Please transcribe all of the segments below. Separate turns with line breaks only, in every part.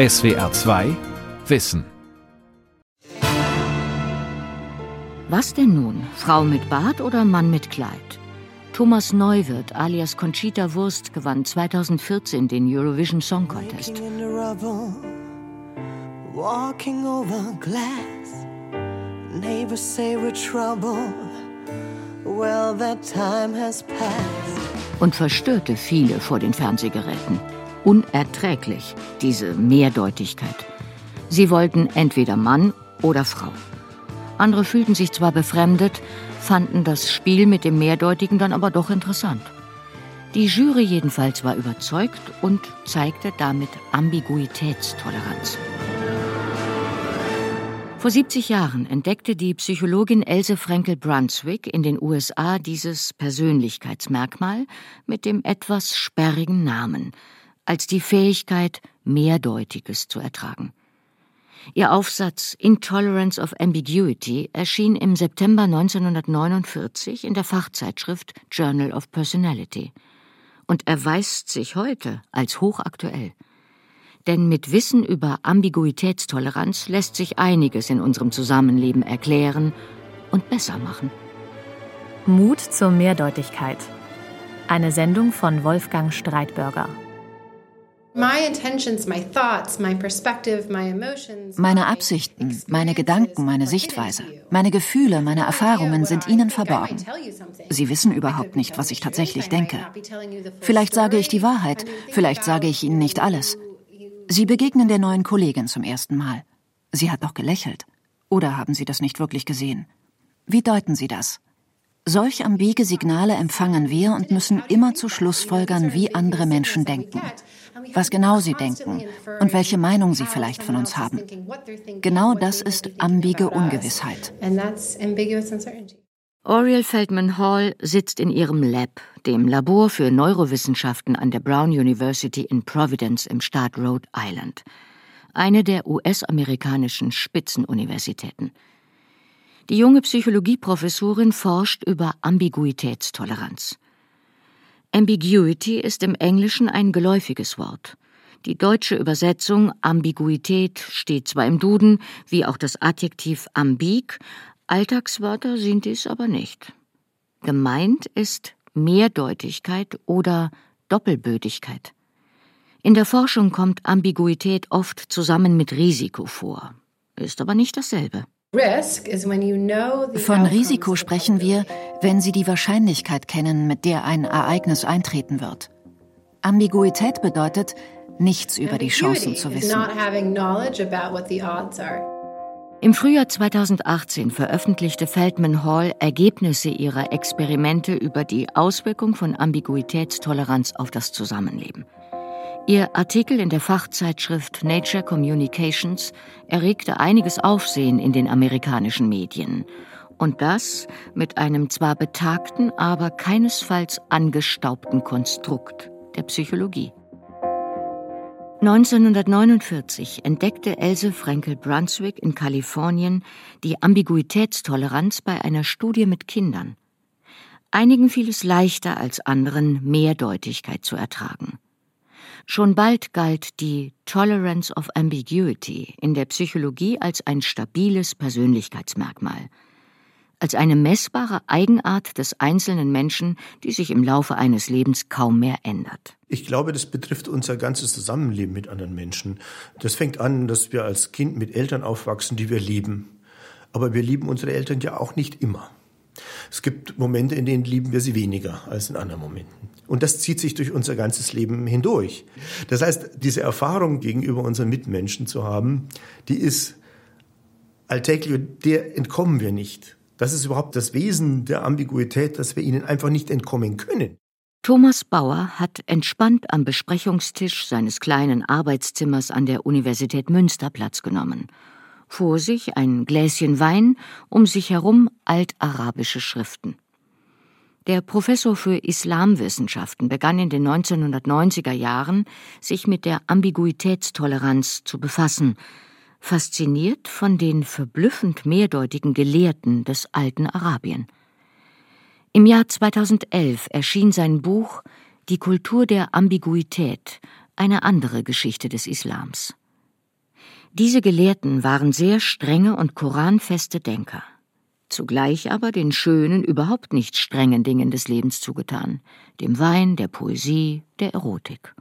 SWR 2 Wissen.
Was denn nun? Frau mit Bart oder Mann mit Kleid? Thomas Neuwirth alias Conchita Wurst gewann 2014 den Eurovision Song Contest. Walking over glass, neighbors say we're trouble. Well, that time has passed. Und verstörte viele vor den Fernsehgeräten. Unerträglich, diese Mehrdeutigkeit. Sie wollten entweder Mann oder Frau. Andere fühlten sich zwar befremdet, fanden das Spiel mit dem Mehrdeutigen dann aber doch interessant. Die Jury jedenfalls war überzeugt und zeigte damit Ambiguitätstoleranz. Vor 70 Jahren entdeckte die Psychologin Else Frenkel Brunswick in den USA dieses Persönlichkeitsmerkmal mit dem etwas sperrigen Namen als die Fähigkeit, Mehrdeutiges zu ertragen. Ihr Aufsatz Intolerance of Ambiguity erschien im September 1949 in der Fachzeitschrift Journal of Personality und erweist sich heute als hochaktuell. Denn mit Wissen über Ambiguitätstoleranz lässt sich einiges in unserem Zusammenleben erklären und besser machen.
Mut zur Mehrdeutigkeit. Eine Sendung von Wolfgang Streitbürger.
Meine Absichten, meine Gedanken, meine Sichtweise, meine Gefühle, meine Erfahrungen sind Ihnen verborgen. Sie wissen überhaupt nicht, was ich tatsächlich denke. Vielleicht sage ich die Wahrheit, vielleicht sage ich Ihnen nicht alles. Sie begegnen der neuen Kollegin zum ersten Mal. Sie hat doch gelächelt. Oder haben Sie das nicht wirklich gesehen? Wie deuten Sie das? Solch ambige Signale empfangen wir und müssen immer zu Schlussfolgern, wie andere Menschen denken, was genau sie denken und welche Meinung sie vielleicht von uns haben. Genau das ist ambige Ungewissheit.
Oriel Feldman Hall sitzt in ihrem Lab, dem Labor für Neurowissenschaften an der Brown University in Providence im Staat Rhode Island, eine der US-amerikanischen Spitzenuniversitäten. Die junge Psychologieprofessorin forscht über Ambiguitätstoleranz. Ambiguity ist im Englischen ein geläufiges Wort. Die deutsche Übersetzung Ambiguität steht zwar im Duden, wie auch das Adjektiv ambig, Alltagswörter sind dies aber nicht. Gemeint ist Mehrdeutigkeit oder Doppelbödigkeit. In der Forschung kommt Ambiguität oft zusammen mit Risiko vor, ist aber nicht dasselbe.
Von Risiko sprechen wir, wenn Sie die Wahrscheinlichkeit kennen, mit der ein Ereignis eintreten wird. Ambiguität bedeutet, nichts über die Chancen zu wissen.
Im Frühjahr 2018 veröffentlichte Feldman Hall Ergebnisse ihrer Experimente über die Auswirkung von Ambiguitätstoleranz auf das Zusammenleben. Ihr Artikel in der Fachzeitschrift Nature Communications erregte einiges Aufsehen in den amerikanischen Medien. Und das mit einem zwar betagten, aber keinesfalls angestaubten Konstrukt der Psychologie. 1949 entdeckte Else Frenkel Brunswick in Kalifornien die Ambiguitätstoleranz bei einer Studie mit Kindern. Einigen fiel es leichter als anderen, Mehrdeutigkeit zu ertragen. Schon bald galt die Tolerance of Ambiguity in der Psychologie als ein stabiles Persönlichkeitsmerkmal – als eine messbare Eigenart des einzelnen Menschen, die sich im Laufe eines Lebens kaum mehr ändert.
Ich glaube, das betrifft unser ganzes Zusammenleben mit anderen Menschen. Das fängt an, dass wir als Kind mit Eltern aufwachsen, die wir lieben. Aber wir lieben unsere Eltern ja auch nicht immer. Es gibt Momente, in denen lieben wir sie weniger als in anderen Momenten. Und das zieht sich durch unser ganzes Leben hindurch. Das heißt, diese Erfahrung gegenüber unseren Mitmenschen zu haben, die ist alltäglich und der entkommen wir nicht. Das ist überhaupt das Wesen der Ambiguität, dass wir ihnen einfach nicht entkommen können.
Thomas Bauer hat entspannt am Besprechungstisch seines kleinen Arbeitszimmers an der Universität Münster Platz genommen. Vor sich ein Gläschen Wein, um sich herum altarabische Schriften. Der Professor für Islamwissenschaften begann in den 1990er Jahren, sich mit der Ambiguitätstoleranz zu befassen, fasziniert von den verblüffend mehrdeutigen Gelehrten des alten Arabien. Im Jahr 2011 erschien sein Buch Die Kultur der Ambiguität, eine andere Geschichte des Islams. Diese Gelehrten waren sehr strenge und koranfeste Denker, zugleich aber den schönen, überhaupt nicht strengen Dingen des Lebens zugetan, dem Wein, der Poesie, der Erotik.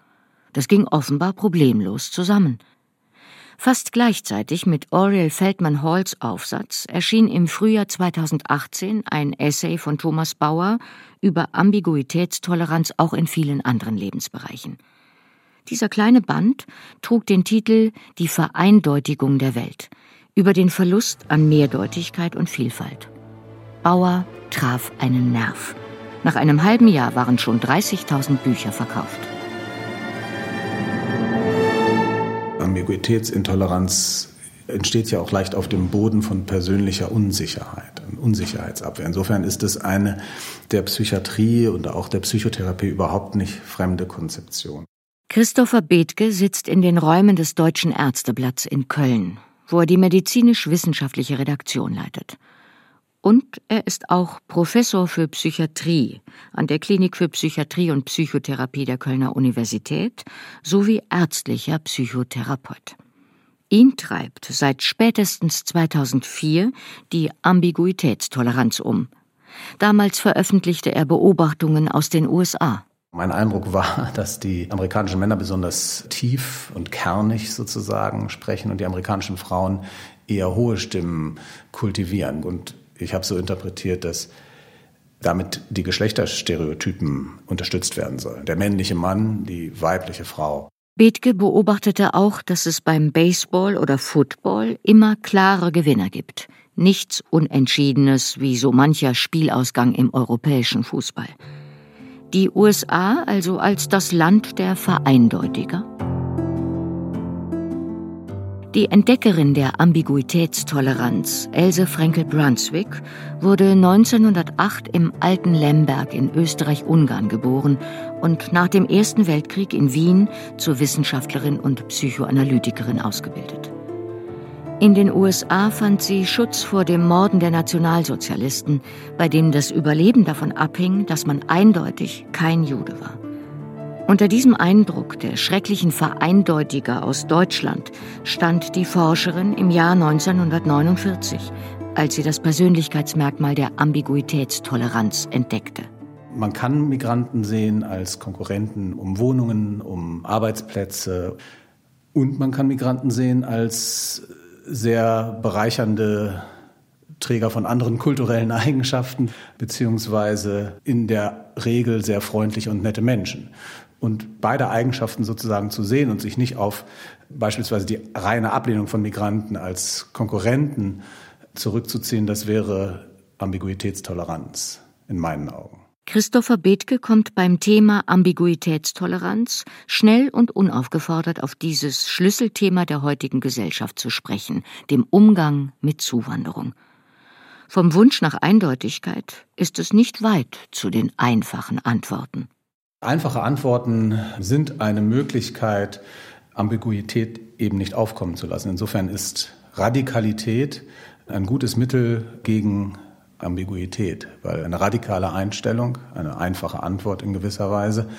Das ging offenbar problemlos zusammen. Fast gleichzeitig mit Oriel Feldman Halls Aufsatz erschien im Frühjahr 2018 ein Essay von Thomas Bauer über Ambiguitätstoleranz auch in vielen anderen Lebensbereichen. Dieser kleine Band trug den Titel Die Vereindeutigung der Welt über den Verlust an Mehrdeutigkeit und Vielfalt. Bauer traf einen Nerv. Nach einem halben Jahr waren schon 30.000 Bücher verkauft.
Ambiguitätsintoleranz entsteht ja auch leicht auf dem Boden von persönlicher Unsicherheit, Unsicherheitsabwehr. Insofern ist es eine der Psychiatrie und auch der Psychotherapie überhaupt nicht fremde Konzeption.
Christopher Bethke sitzt in den Räumen des Deutschen Ärzteblatts in Köln, wo er die medizinisch-wissenschaftliche Redaktion leitet. Und er ist auch Professor für Psychiatrie an der Klinik für Psychiatrie und Psychotherapie der Kölner Universität sowie ärztlicher Psychotherapeut. Ihn treibt seit spätestens 2004 die Ambiguitätstoleranz um. Damals veröffentlichte er Beobachtungen aus den USA.
Mein Eindruck war, dass die amerikanischen Männer besonders tief und kernig sozusagen sprechen und die amerikanischen Frauen eher hohe Stimmen kultivieren. Und ich habe so interpretiert, dass damit die Geschlechterstereotypen unterstützt werden sollen. Der männliche Mann, die weibliche Frau.
Bethke beobachtete auch, dass es beim Baseball oder Football immer klare Gewinner gibt. Nichts Unentschiedenes wie so mancher Spielausgang im europäischen Fußball. Die USA also als das Land der Vereindeutiger? Die Entdeckerin der Ambiguitätstoleranz, Else Frenkel-Brunswick, wurde 1908 im alten Lemberg in Österreich-Ungarn geboren und nach dem Ersten Weltkrieg in Wien zur Wissenschaftlerin und Psychoanalytikerin ausgebildet. In den USA fand sie Schutz vor dem Morden der Nationalsozialisten, bei dem das Überleben davon abhing, dass man eindeutig kein Jude war. Unter diesem Eindruck der schrecklichen Vereindeutiger aus Deutschland stand die Forscherin im Jahr 1949, als sie das Persönlichkeitsmerkmal der Ambiguitätstoleranz entdeckte.
Man kann Migranten sehen als Konkurrenten um Wohnungen, um Arbeitsplätze und man kann Migranten sehen als sehr bereichernde Träger von anderen kulturellen Eigenschaften, beziehungsweise in der Regel sehr freundliche und nette Menschen. Und beide Eigenschaften sozusagen zu sehen und sich nicht auf beispielsweise die reine Ablehnung von Migranten als Konkurrenten zurückzuziehen, das wäre Ambiguitätstoleranz in meinen Augen.
Christopher Bethke kommt beim Thema Ambiguitätstoleranz schnell und unaufgefordert auf dieses Schlüsselthema der heutigen Gesellschaft zu sprechen, dem Umgang mit Zuwanderung. Vom Wunsch nach Eindeutigkeit ist es nicht weit zu den einfachen Antworten.
Einfache Antworten sind eine Möglichkeit, Ambiguität eben nicht aufkommen zu lassen. Insofern ist Radikalität ein gutes Mittel gegen Ambiguität, weil eine radikale Einstellung, eine einfache Antwort in gewisser Weise,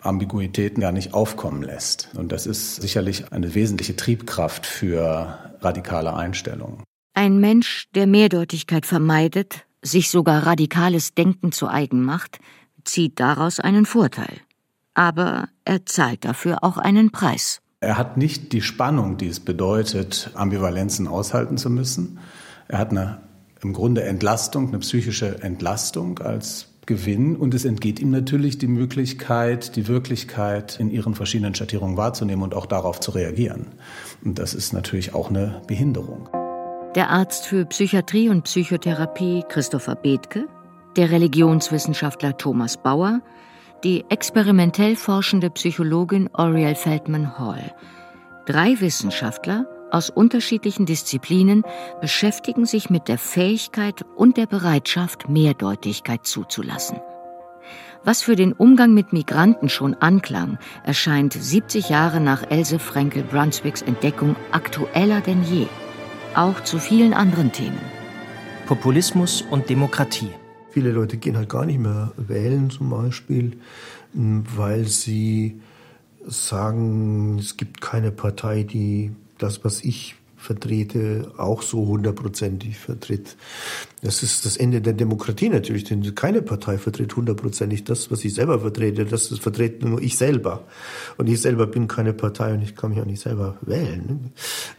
Ambiguitäten gar nicht aufkommen lässt. Und das ist sicherlich eine wesentliche Triebkraft für radikale Einstellungen.
Ein Mensch, der Mehrdeutigkeit vermeidet, sich sogar radikales Denken zu eigen macht, zieht daraus einen Vorteil. Aber er zahlt dafür auch einen Preis.
Er hat nicht die Spannung, die es bedeutet, Ambivalenzen aushalten zu müssen. Er hat eine im Grunde Entlastung, eine psychische Entlastung als Gewinn und es entgeht ihm natürlich die Möglichkeit, die Wirklichkeit in ihren verschiedenen Schattierungen wahrzunehmen und auch darauf zu reagieren. Und das ist natürlich auch eine Behinderung.
Der Arzt für Psychiatrie und Psychotherapie Christopher Bethke, der Religionswissenschaftler Thomas Bauer, die experimentell forschende Psychologin Oriel Feldman Hall. Drei Wissenschaftler, aus unterschiedlichen Disziplinen beschäftigen sich mit der Fähigkeit und der Bereitschaft, Mehrdeutigkeit zuzulassen. Was für den Umgang mit Migranten schon anklang, erscheint 70 Jahre nach Else Frenkel Brunswicks Entdeckung aktueller denn je. Auch zu vielen anderen Themen.
Populismus und Demokratie.
Viele Leute gehen halt gar nicht mehr wählen zum Beispiel, weil sie sagen, es gibt keine Partei, die das, was ich vertrete, auch so hundertprozentig vertritt. Das ist das Ende der Demokratie natürlich, denn keine Partei vertritt hundertprozentig das, was ich selber vertrete. Das vertrete nur ich selber. Und ich selber bin keine Partei und ich kann mich auch nicht selber wählen.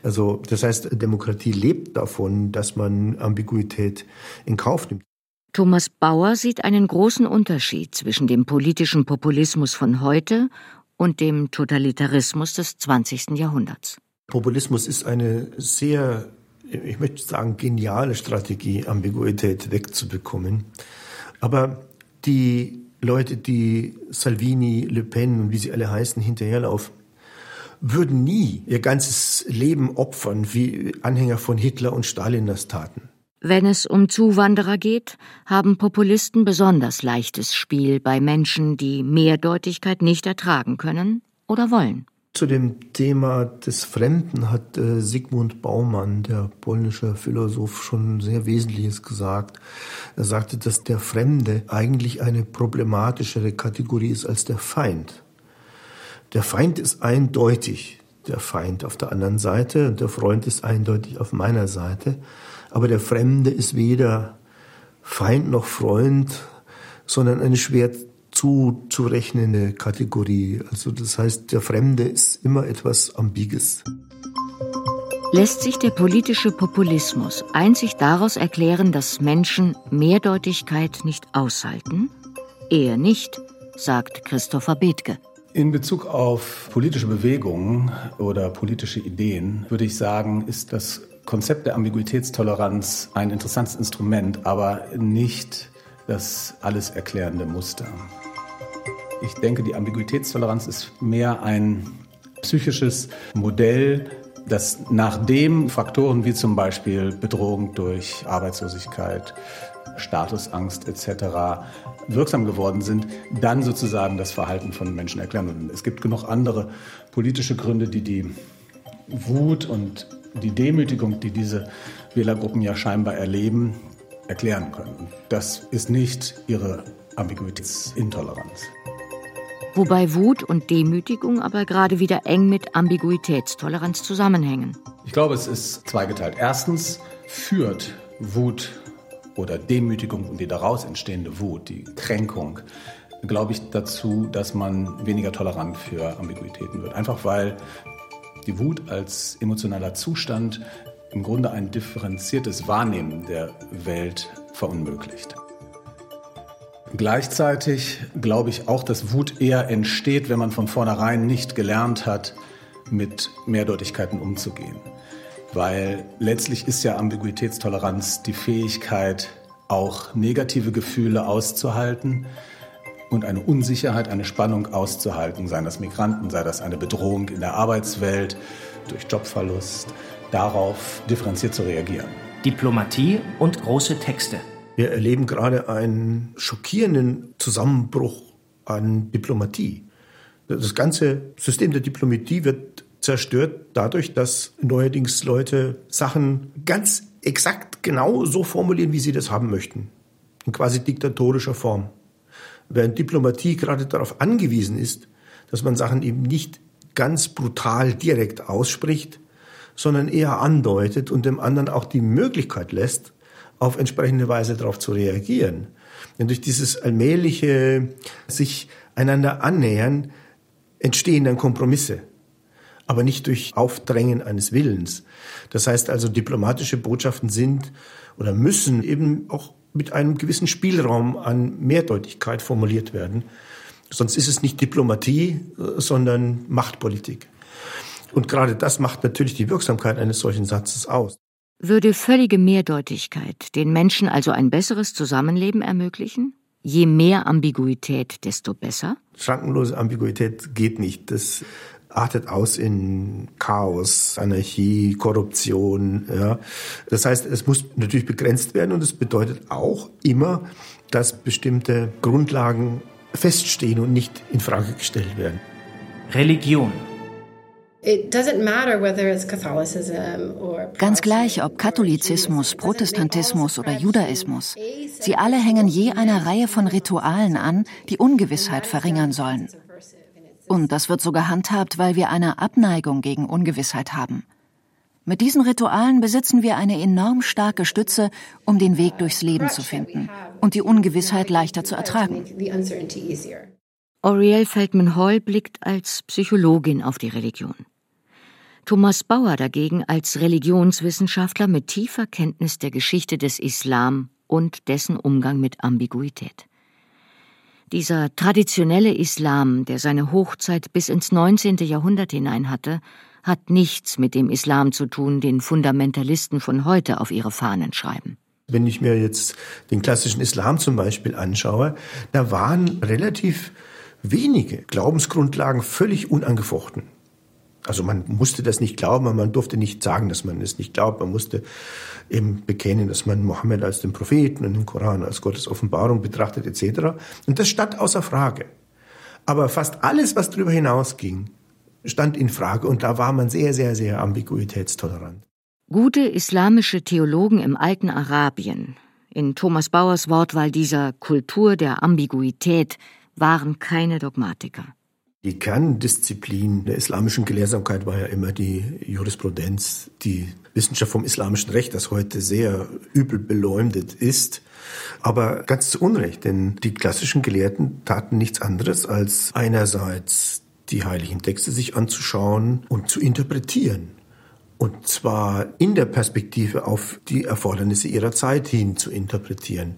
Also das heißt, Demokratie lebt davon, dass man Ambiguität in Kauf nimmt.
Thomas Bauer sieht einen großen Unterschied zwischen dem politischen Populismus von heute und dem Totalitarismus des 20. Jahrhunderts.
Populismus ist eine sehr, ich möchte sagen, geniale Strategie, Ambiguität wegzubekommen. Aber die Leute, die Salvini, Le Pen und wie sie alle heißen, hinterherlaufen, würden nie ihr ganzes Leben opfern, wie Anhänger von Hitler und Stalin das taten.
Wenn es um Zuwanderer geht, haben Populisten besonders leichtes Spiel bei Menschen, die Mehrdeutigkeit nicht ertragen können oder wollen.
Zu dem Thema des Fremden hat äh, Sigmund Baumann, der polnische Philosoph, schon sehr Wesentliches gesagt. Er sagte, dass der Fremde eigentlich eine problematischere Kategorie ist als der Feind. Der Feind ist eindeutig der Feind auf der anderen Seite und der Freund ist eindeutig auf meiner Seite. Aber der Fremde ist weder Feind noch Freund, sondern eine schwer zuzurechnende Kategorie. Also das heißt, der Fremde ist immer etwas Ambiges.
Lässt sich der politische Populismus einzig daraus erklären, dass Menschen Mehrdeutigkeit nicht aushalten? Eher nicht, sagt Christopher Bethke.
In Bezug auf politische Bewegungen oder politische Ideen würde ich sagen, ist das Konzept der Ambiguitätstoleranz ein interessantes Instrument, aber nicht das alles erklärende Muster. Ich denke, die Ambiguitätstoleranz ist mehr ein psychisches Modell, das nachdem Faktoren wie zum Beispiel Bedrohung durch Arbeitslosigkeit, Statusangst etc. wirksam geworden sind, dann sozusagen das Verhalten von Menschen erklären. Es gibt genug andere politische Gründe, die die Wut und die Demütigung, die diese Wählergruppen ja scheinbar erleben, erklären können. Das ist nicht ihre Ambiguitätsintoleranz.
Wobei Wut und Demütigung aber gerade wieder eng mit Ambiguitätstoleranz zusammenhängen.
Ich glaube, es ist zweigeteilt. Erstens führt Wut oder Demütigung und die daraus entstehende Wut, die Kränkung, glaube ich, dazu, dass man weniger tolerant für Ambiguitäten wird. Einfach weil die Wut als emotionaler Zustand im Grunde ein differenziertes Wahrnehmen der Welt verunmöglicht. Gleichzeitig glaube ich auch, dass Wut eher entsteht, wenn man von vornherein nicht gelernt hat, mit Mehrdeutigkeiten umzugehen. Weil letztlich ist ja Ambiguitätstoleranz die Fähigkeit, auch negative Gefühle auszuhalten und eine Unsicherheit, eine Spannung auszuhalten, seien das Migranten, sei das eine Bedrohung in der Arbeitswelt, durch Jobverlust, darauf differenziert zu reagieren.
Diplomatie und große Texte.
Wir erleben gerade einen schockierenden Zusammenbruch an Diplomatie. Das ganze System der Diplomatie wird zerstört dadurch, dass neuerdings Leute Sachen ganz exakt genau so formulieren, wie sie das haben möchten. In quasi diktatorischer Form. Während Diplomatie gerade darauf angewiesen ist, dass man Sachen eben nicht ganz brutal direkt ausspricht, sondern eher andeutet und dem anderen auch die Möglichkeit lässt, auf entsprechende Weise darauf zu reagieren. Denn durch dieses allmähliche sich einander annähern entstehen dann Kompromisse, aber nicht durch Aufdrängen eines Willens. Das heißt also, diplomatische Botschaften sind oder müssen eben auch mit einem gewissen Spielraum an Mehrdeutigkeit formuliert werden. Sonst ist es nicht Diplomatie, sondern Machtpolitik. Und gerade das macht natürlich die Wirksamkeit eines solchen Satzes aus.
Würde völlige Mehrdeutigkeit den Menschen also ein besseres Zusammenleben ermöglichen? Je mehr Ambiguität, desto besser?
Schrankenlose Ambiguität geht nicht. Das artet aus in Chaos, Anarchie, Korruption. Ja. Das heißt, es muss natürlich begrenzt werden und es bedeutet auch immer, dass bestimmte Grundlagen feststehen und nicht in Frage gestellt werden.
Religion
Ganz gleich, ob Katholizismus, Protestantismus oder Judaismus. Sie alle hängen je einer Reihe von Ritualen an, die Ungewissheit verringern sollen. Und das wird so gehandhabt, weil wir eine Abneigung gegen Ungewissheit haben. Mit diesen Ritualen besitzen wir eine enorm starke Stütze, um den Weg durchs Leben zu finden und die Ungewissheit leichter zu ertragen.
Oriel Feldman Hall blickt als Psychologin auf die Religion. Thomas Bauer dagegen als Religionswissenschaftler mit tiefer Kenntnis der Geschichte des Islam und dessen Umgang mit Ambiguität. Dieser traditionelle Islam, der seine Hochzeit bis ins 19. Jahrhundert hinein hatte, hat nichts mit dem Islam zu tun, den Fundamentalisten von heute auf ihre Fahnen schreiben.
Wenn ich mir jetzt den klassischen Islam zum Beispiel anschaue, da waren relativ wenige Glaubensgrundlagen völlig unangefochten. Also man musste das nicht glauben, man durfte nicht sagen, dass man es nicht glaubt. Man musste eben bekennen, dass man Mohammed als den Propheten und den Koran als Gottes Offenbarung betrachtet etc. Und das stand außer Frage. Aber fast alles, was darüber hinausging, stand in Frage und da war man sehr, sehr, sehr ambiguitätstolerant.
Gute islamische Theologen im alten Arabien, in Thomas Bauers Wortwahl dieser Kultur der Ambiguität, waren keine Dogmatiker.
Die Kerndisziplin der islamischen Gelehrsamkeit war ja immer die Jurisprudenz, die Wissenschaft vom islamischen Recht, das heute sehr übel beleumdet ist. Aber ganz zu Unrecht, denn die klassischen Gelehrten taten nichts anderes, als einerseits die heiligen Texte sich anzuschauen und zu interpretieren. Und zwar in der Perspektive auf die Erfordernisse ihrer Zeit hin zu interpretieren.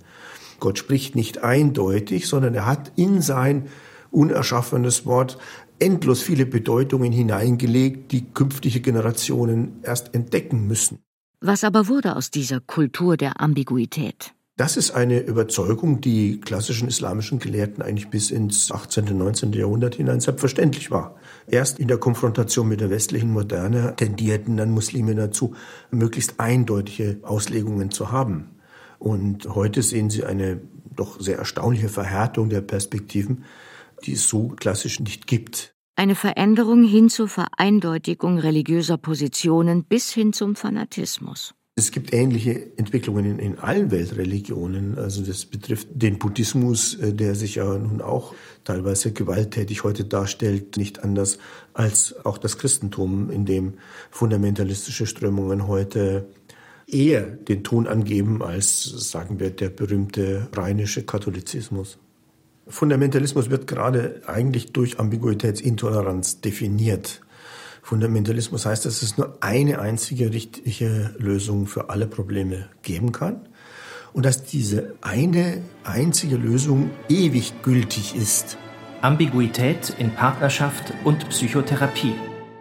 Gott spricht nicht eindeutig, sondern er hat in sein unerschaffenes Wort endlos viele Bedeutungen hineingelegt, die künftige Generationen erst entdecken müssen.
Was aber wurde aus dieser Kultur der Ambiguität?
Das ist eine Überzeugung, die klassischen islamischen Gelehrten eigentlich bis ins 18. und 19. Jahrhundert hinein selbstverständlich war. Erst in der Konfrontation mit der westlichen Moderne tendierten dann Muslime dazu, möglichst eindeutige Auslegungen zu haben. Und heute sehen sie eine doch sehr erstaunliche Verhärtung der Perspektiven, die es so klassisch nicht gibt.
Eine Veränderung hin zur Vereindeutigung religiöser Positionen bis hin zum Fanatismus.
Es gibt ähnliche Entwicklungen in, in, allen Weltreligionen. Also das betrifft den Buddhismus, äh, der sich ja nun auch teilweise gewalttätig heute darstellt, nicht anders als auch das Christentum, in dem fundamentalistische Strömungen heute eher den Ton angeben als, sagen wir, der berühmte rheinische Katholizismus. Fundamentalismus wird gerade eigentlich durch Ambiguitätsintoleranz definiert. Fundamentalismus heißt, dass es nur eine einzige richtige Lösung für alle Probleme geben kann und dass diese eine einzige Lösung ewig gültig ist.
Ambiguität in Partnerschaft und Psychotherapie.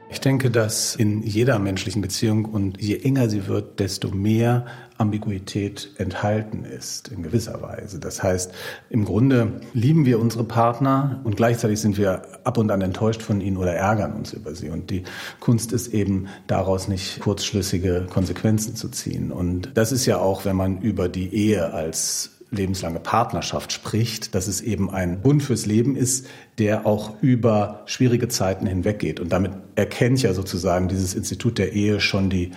Ich denke, dass in jeder menschlichen Beziehung und je enger sie wird, desto mehr Ambiguität enthalten ist, in gewisser Weise. Das heißt, im Grunde lieben wir unsere Partner und gleichzeitig sind wir ab und an enttäuscht von ihnen oder ärgern uns über sie. Und die Kunst ist eben daraus nicht kurzschlüssige Konsequenzen zu ziehen. Und das ist ja auch, wenn man über die Ehe als lebenslange Partnerschaft spricht, dass es eben ein Bund fürs Leben ist, der auch über schwierige Zeiten hinweggeht. Und damit erkennt ja sozusagen dieses Institut der Ehe schon die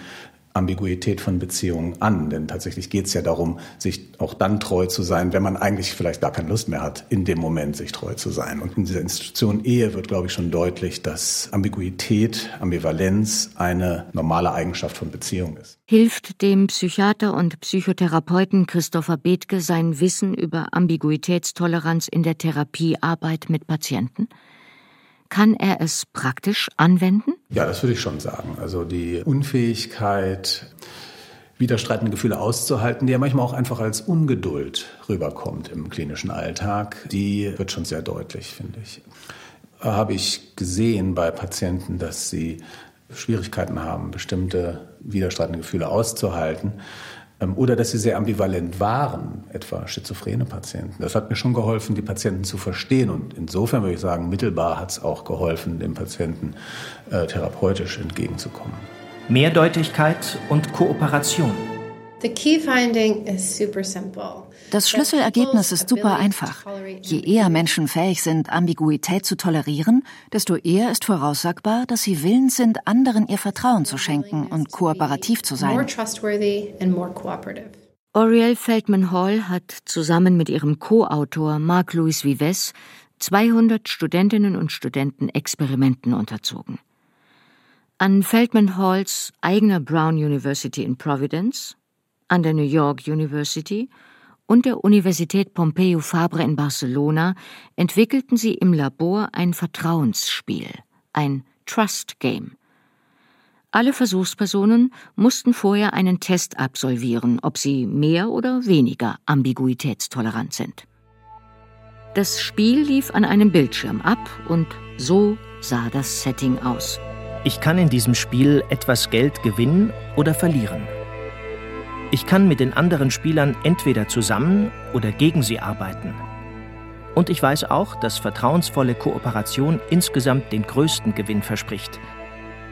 Ambiguität von Beziehungen an. Denn tatsächlich geht es ja darum, sich auch dann treu zu sein, wenn man eigentlich vielleicht gar keine Lust mehr hat, in dem Moment sich treu zu sein. Und in dieser Institution Ehe wird, glaube ich, schon deutlich, dass Ambiguität, Ambivalenz eine normale Eigenschaft von Beziehung ist.
Hilft dem Psychiater und Psychotherapeuten Christopher Bethke sein Wissen über Ambiguitätstoleranz in der Therapiearbeit mit Patienten? Kann er es praktisch anwenden?
Ja, das würde ich schon sagen. Also die Unfähigkeit, widerstreitende Gefühle auszuhalten, die ja manchmal auch einfach als Ungeduld rüberkommt im klinischen Alltag, die wird schon sehr deutlich, finde ich. Habe ich gesehen bei Patienten, dass sie Schwierigkeiten haben, bestimmte widerstreitende Gefühle auszuhalten, oder dass sie sehr ambivalent waren, etwa schizophrene Patienten. Das hat mir schon geholfen, die Patienten zu verstehen. Und insofern würde ich sagen, mittelbar hat es auch geholfen, dem Patienten äh, therapeutisch entgegenzukommen.
Mehrdeutigkeit und Kooperation.
The key finding is super simple. Das Schlüsselergebnis ist super einfach. Je eher Menschen fähig sind, Ambiguität zu tolerieren, desto eher ist voraussagbar, dass sie willens sind, anderen ihr Vertrauen zu schenken und kooperativ zu sein.
Oriel Feldman Hall hat zusammen mit ihrem Co-Autor Marc-Louis Vives 200 Studentinnen und Studenten Experimenten unterzogen. An Feldman Halls eigener Brown University in Providence, an der New York University und der Universität Pompeu Fabra in Barcelona entwickelten sie im Labor ein Vertrauensspiel, ein Trust Game. Alle Versuchspersonen mussten vorher einen Test absolvieren, ob sie mehr oder weniger ambiguitätstolerant sind. Das Spiel lief an einem Bildschirm ab und so sah das Setting aus.
Ich kann in diesem Spiel etwas Geld gewinnen oder verlieren. Ich kann mit den anderen Spielern entweder zusammen oder gegen sie arbeiten. Und ich weiß auch, dass vertrauensvolle Kooperation insgesamt den größten Gewinn verspricht.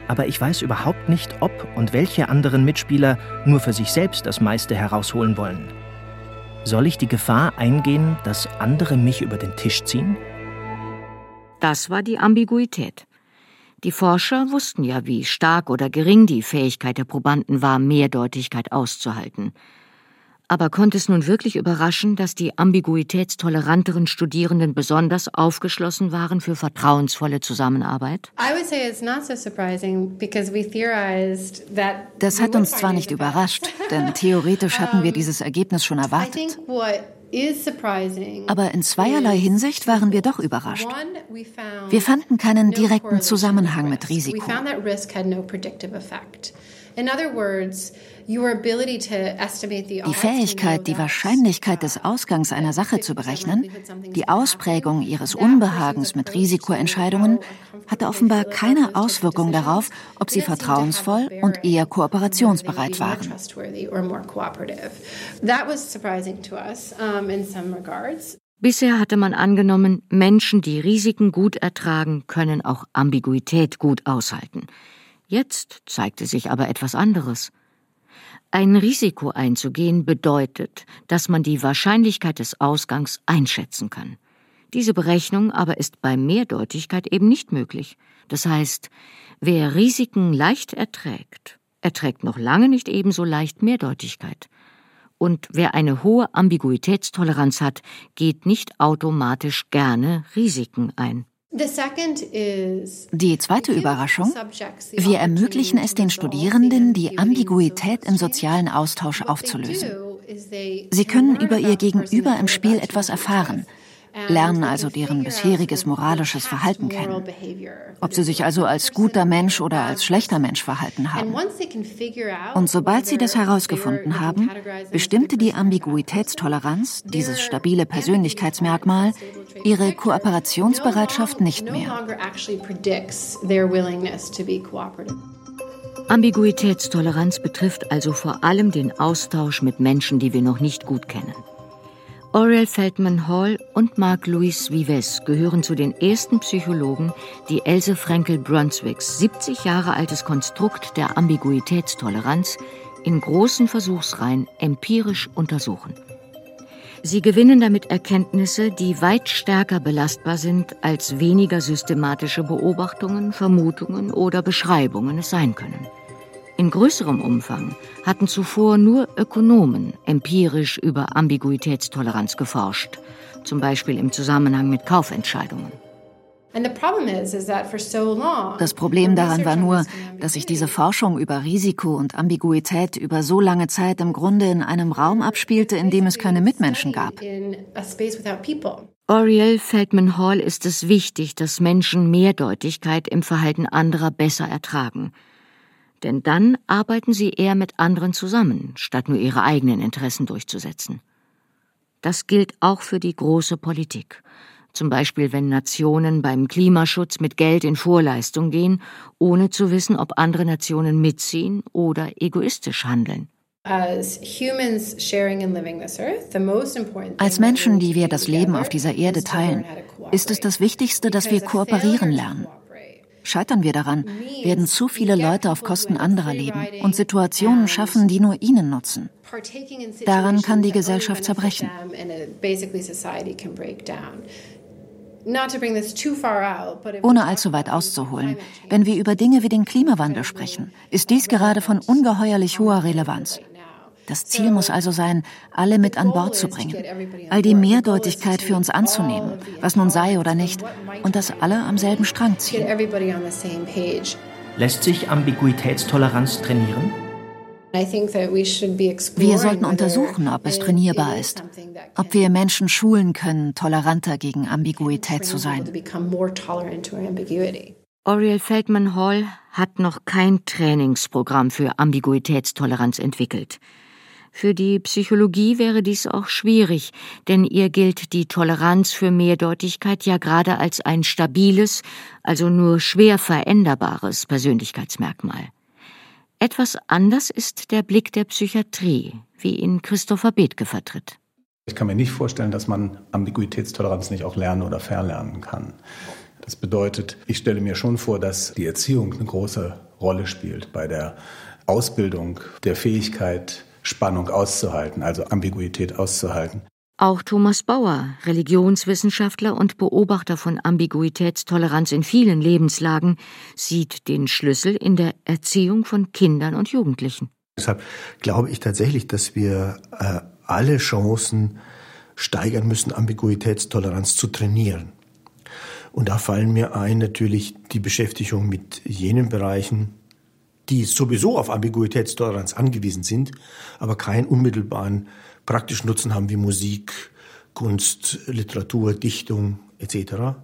Aber ich weiß überhaupt nicht, ob und welche anderen Mitspieler nur für sich selbst das meiste herausholen wollen. Soll ich die Gefahr eingehen, dass andere mich über den Tisch ziehen?
Das war die Ambiguität. Die Forscher wussten ja, wie stark oder gering die Fähigkeit der Probanden war, Mehrdeutigkeit auszuhalten. Aber konnte es nun wirklich überraschen, dass die ambiguitätstoleranteren Studierenden besonders aufgeschlossen waren für vertrauensvolle Zusammenarbeit?
Das hat uns zwar nicht überrascht, denn theoretisch hatten wir dieses Ergebnis schon erwartet. Aber in zweierlei Hinsicht waren wir doch überrascht. Wir fanden keinen direkten Zusammenhang mit Risiko. Die Fähigkeit, die Wahrscheinlichkeit des Ausgangs einer Sache zu berechnen, die Ausprägung ihres Unbehagens mit Risikoentscheidungen, hatte offenbar keine Auswirkung darauf, ob sie vertrauensvoll und eher kooperationsbereit waren.
Bisher hatte man angenommen, Menschen, die Risiken gut ertragen, können auch Ambiguität gut aushalten. Jetzt zeigte sich aber etwas anderes. Ein Risiko einzugehen bedeutet, dass man die Wahrscheinlichkeit des Ausgangs einschätzen kann. Diese Berechnung aber ist bei Mehrdeutigkeit eben nicht möglich. Das heißt, wer Risiken leicht erträgt, erträgt noch lange nicht ebenso leicht Mehrdeutigkeit. Und wer eine hohe Ambiguitätstoleranz hat, geht nicht automatisch gerne Risiken ein.
Die zweite Überraschung, wir ermöglichen es den Studierenden, die Ambiguität im sozialen Austausch aufzulösen. Sie können über ihr Gegenüber im Spiel etwas erfahren, lernen also deren bisheriges moralisches Verhalten kennen, ob sie sich also als guter Mensch oder als schlechter Mensch verhalten haben. Und sobald sie das herausgefunden haben, bestimmte die Ambiguitätstoleranz, dieses stabile Persönlichkeitsmerkmal, ihre Kooperationsbereitschaft nicht mehr.
Ambiguitätstoleranz betrifft also vor allem den Austausch mit Menschen, die wir noch nicht gut kennen. Oriel Feldman Hall und Marc Louis Vives gehören zu den ersten Psychologen, die Else Frenkel Brunswicks 70 Jahre altes Konstrukt der Ambiguitätstoleranz in großen Versuchsreihen empirisch untersuchen. Sie gewinnen damit Erkenntnisse, die weit stärker belastbar sind, als weniger systematische Beobachtungen, Vermutungen oder Beschreibungen es sein können. In größerem Umfang hatten zuvor nur Ökonomen empirisch über Ambiguitätstoleranz geforscht, zum Beispiel im Zusammenhang mit Kaufentscheidungen.
Das Problem daran war nur, dass sich diese Forschung über Risiko und Ambiguität über so lange Zeit im Grunde in einem Raum abspielte, in dem es keine Mitmenschen gab.
Oriel Feldman Hall ist es wichtig, dass Menschen Mehrdeutigkeit im Verhalten anderer besser ertragen – denn dann arbeiten sie eher mit anderen zusammen, statt nur ihre eigenen Interessen durchzusetzen. Das gilt auch für die große Politik. Zum Beispiel, wenn Nationen beim Klimaschutz mit Geld in Vorleistung gehen, ohne zu wissen, ob andere Nationen mitziehen oder egoistisch handeln.
Als Menschen, die wir das Leben auf dieser Erde teilen, ist es das Wichtigste, dass wir kooperieren lernen. Scheitern wir daran, werden zu viele Leute auf Kosten anderer leben und Situationen schaffen, die nur ihnen nutzen. Daran kann die Gesellschaft zerbrechen. Ohne allzu weit auszuholen, wenn wir über Dinge wie den Klimawandel sprechen, ist dies gerade von ungeheuerlich hoher Relevanz. Das Ziel muss also sein, alle mit an Bord zu bringen, all die Mehrdeutigkeit für uns anzunehmen, was nun sei oder nicht, und dass alle am selben Strang ziehen.
Lässt sich Ambiguitätstoleranz trainieren?
Wir sollten untersuchen, ob es trainierbar ist, ob wir Menschen schulen können, toleranter gegen Ambiguität zu sein.
Oriel Feldman Hall hat noch kein Trainingsprogramm für Ambiguitätstoleranz entwickelt. Für die Psychologie wäre dies auch schwierig, denn ihr gilt die Toleranz für Mehrdeutigkeit ja gerade als ein stabiles, also nur schwer veränderbares Persönlichkeitsmerkmal. Etwas anders ist der Blick der Psychiatrie, wie ihn Christopher Bethke vertritt.
Ich kann mir nicht vorstellen, dass man Ambiguitätstoleranz nicht auch lernen oder verlernen kann. Das bedeutet, ich stelle mir schon vor, dass die Erziehung eine große Rolle spielt bei der Ausbildung der Fähigkeit, Spannung auszuhalten, also Ambiguität auszuhalten.
Auch Thomas Bauer, Religionswissenschaftler und Beobachter von Ambiguitätstoleranz in vielen Lebenslagen, sieht den Schlüssel in der Erziehung von Kindern und Jugendlichen.
Deshalb glaube ich tatsächlich, dass wir äh, alle Chancen steigern müssen, Ambiguitätstoleranz zu trainieren. Und da fallen mir ein natürlich die Beschäftigung mit jenen Bereichen, die sowieso auf Ambiguitätstoleranz angewiesen sind, aber keinen unmittelbaren praktischen Nutzen haben wie Musik, Kunst, Literatur, Dichtung etc.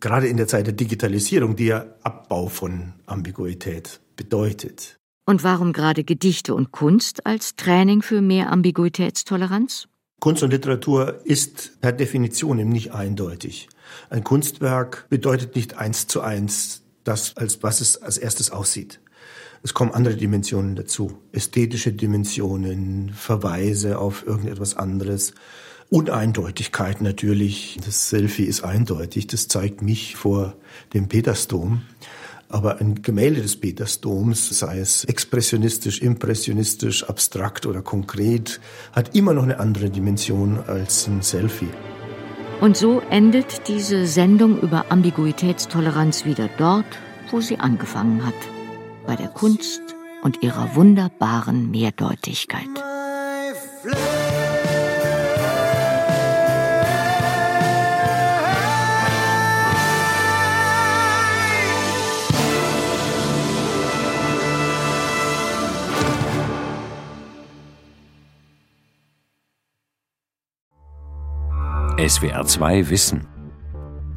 Gerade in der Zeit der Digitalisierung, die ja Abbau von Ambiguität bedeutet.
Und warum gerade Gedichte und Kunst als Training für mehr Ambiguitätstoleranz?
Kunst und Literatur ist per Definition eben nicht eindeutig. Ein Kunstwerk bedeutet nicht eins zu eins das, als was es als erstes aussieht. Es kommen andere Dimensionen dazu. Ästhetische Dimensionen, Verweise auf irgendetwas anderes. Uneindeutigkeit natürlich. Das Selfie ist eindeutig. Das zeigt mich vor dem Petersdom. Aber ein Gemälde des Petersdoms, sei es expressionistisch, impressionistisch, abstrakt oder konkret, hat immer noch eine andere Dimension als ein Selfie.
Und so endet diese Sendung über Ambiguitätstoleranz wieder dort, wo sie angefangen hat bei der Kunst und ihrer wunderbaren Mehrdeutigkeit.
SWR 2 Wissen